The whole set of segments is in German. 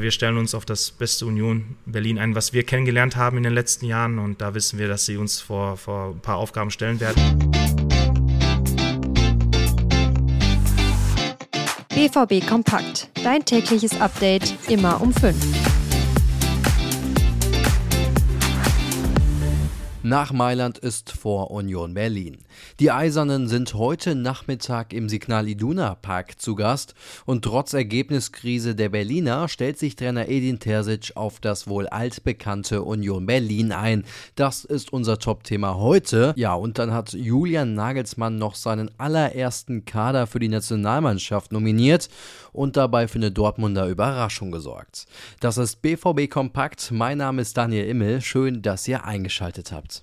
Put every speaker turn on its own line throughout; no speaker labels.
Wir stellen uns auf das beste Union Berlin ein, was wir kennengelernt haben in den letzten Jahren. Und da wissen wir, dass sie uns vor, vor ein paar Aufgaben stellen werden.
BVB Kompakt. Dein tägliches Update immer um 5.
Nach Mailand ist vor Union Berlin. Die Eisernen sind heute Nachmittag im Signal Iduna Park zu Gast und trotz Ergebniskrise der Berliner stellt sich Trainer Edin Terzic auf das wohl altbekannte Union Berlin ein. Das ist unser Top-Thema heute. Ja, und dann hat Julian Nagelsmann noch seinen allerersten Kader für die Nationalmannschaft nominiert und dabei für eine Dortmunder Überraschung gesorgt. Das ist BVB Kompakt. Mein Name ist Daniel Immel. Schön, dass ihr eingeschaltet habt.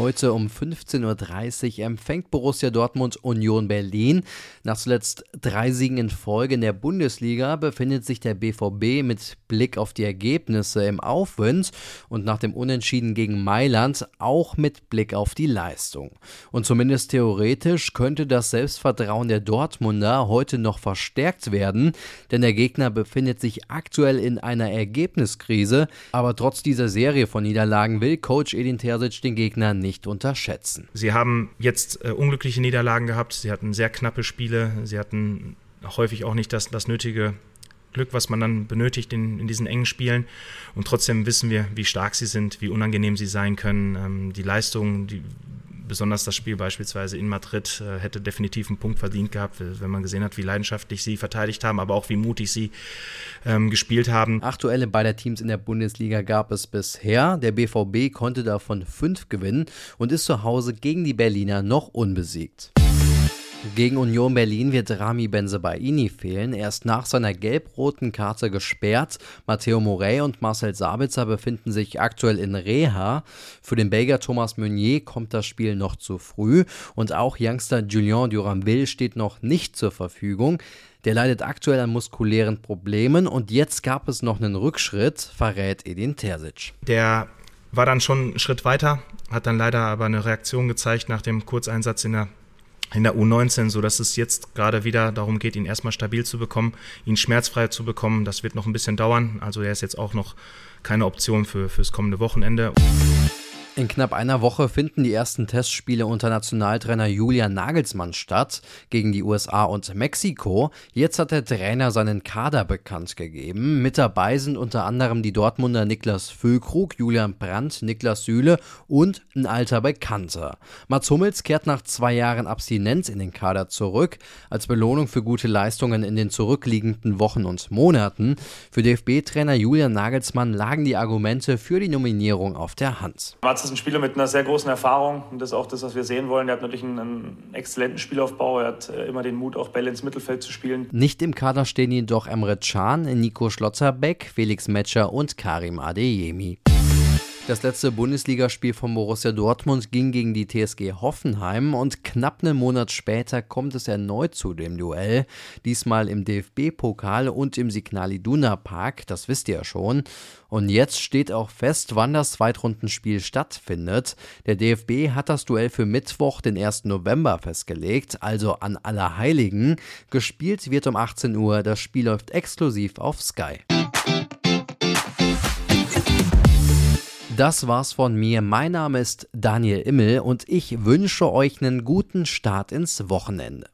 Heute um 15.30 Uhr empfängt Borussia Dortmund Union Berlin. Nach zuletzt drei Siegen in Folge in der Bundesliga befindet sich der BVB mit Blick auf die Ergebnisse im Aufwind und nach dem Unentschieden gegen Mailand auch mit Blick auf die Leistung. Und zumindest theoretisch könnte das Selbstvertrauen der Dortmunder heute noch verstärkt werden, denn der Gegner befindet sich aktuell in einer Ergebniskrise. Aber trotz dieser Serie von Niederlagen will Coach Edin Terzic den Gegner nicht nicht unterschätzen.
Sie haben jetzt äh, unglückliche Niederlagen gehabt, sie hatten sehr knappe Spiele, sie hatten häufig auch nicht das, das nötige Glück, was man dann benötigt in, in diesen engen Spielen. Und trotzdem wissen wir, wie stark sie sind, wie unangenehm sie sein können. Ähm, die Leistung, die besonders das Spiel beispielsweise in Madrid äh, hätte definitiv einen Punkt verdient gehabt, wenn man gesehen hat, wie leidenschaftlich sie verteidigt haben, aber auch wie mutig sie ähm, gespielt haben.
Aktuelle beider Teams in der Bundesliga gab es bisher. Der BVB konnte davon fünf gewinnen und ist zu Hause gegen die Berliner noch unbesiegt. Gegen Union Berlin wird Rami Benzebaini fehlen. Er ist nach seiner gelb-roten Karte gesperrt. Matteo Morey und Marcel Sabitzer befinden sich aktuell in Reha. Für den Belgier Thomas Meunier kommt das Spiel noch zu früh. Und auch Youngster Julien Duranville steht noch nicht zur Verfügung. Der leidet aktuell an muskulären Problemen und jetzt gab es noch einen Rückschritt, verrät Edin Terzic.
Der war dann schon einen Schritt weiter, hat dann leider aber eine Reaktion gezeigt nach dem Kurzeinsatz in der in der U19, so dass es jetzt gerade wieder darum geht, ihn erstmal stabil zu bekommen, ihn schmerzfrei zu bekommen. Das wird noch ein bisschen dauern. Also er ist jetzt auch noch keine Option für fürs kommende Wochenende.
In knapp einer Woche finden die ersten Testspiele unter Nationaltrainer Julian Nagelsmann statt gegen die USA und Mexiko. Jetzt hat der Trainer seinen Kader bekannt gegeben. Mit dabei sind unter anderem die Dortmunder Niklas Füllkrug, Julian Brandt, Niklas Süle und ein alter Bekannter. Mats Hummels kehrt nach zwei Jahren Abstinenz in den Kader zurück, als Belohnung für gute Leistungen in den zurückliegenden Wochen und Monaten. Für DFB-Trainer Julian Nagelsmann lagen die Argumente für die Nominierung auf der Hand.
Mats ist ein Spieler mit einer sehr großen Erfahrung und das ist auch das, was wir sehen wollen. Er hat natürlich einen, einen exzellenten Spielaufbau. Er hat äh, immer den Mut, auch Bälle ins Mittelfeld zu spielen.
Nicht im Kader stehen jedoch Emre Can, Nico Schlotterbeck, Felix Metscher und Karim Adeyemi. Das letzte Bundesligaspiel von Borussia Dortmund ging gegen die TSG Hoffenheim und knapp einen Monat später kommt es erneut zu dem Duell. Diesmal im DFB-Pokal und im Signal Iduna Park, das wisst ihr ja schon. Und jetzt steht auch fest, wann das Zweitrundenspiel stattfindet. Der DFB hat das Duell für Mittwoch, den 1. November festgelegt, also an Allerheiligen. Gespielt wird um 18 Uhr. Das Spiel läuft exklusiv auf Sky. Das war's von mir. Mein Name ist Daniel Immel und ich wünsche euch einen guten Start ins Wochenende.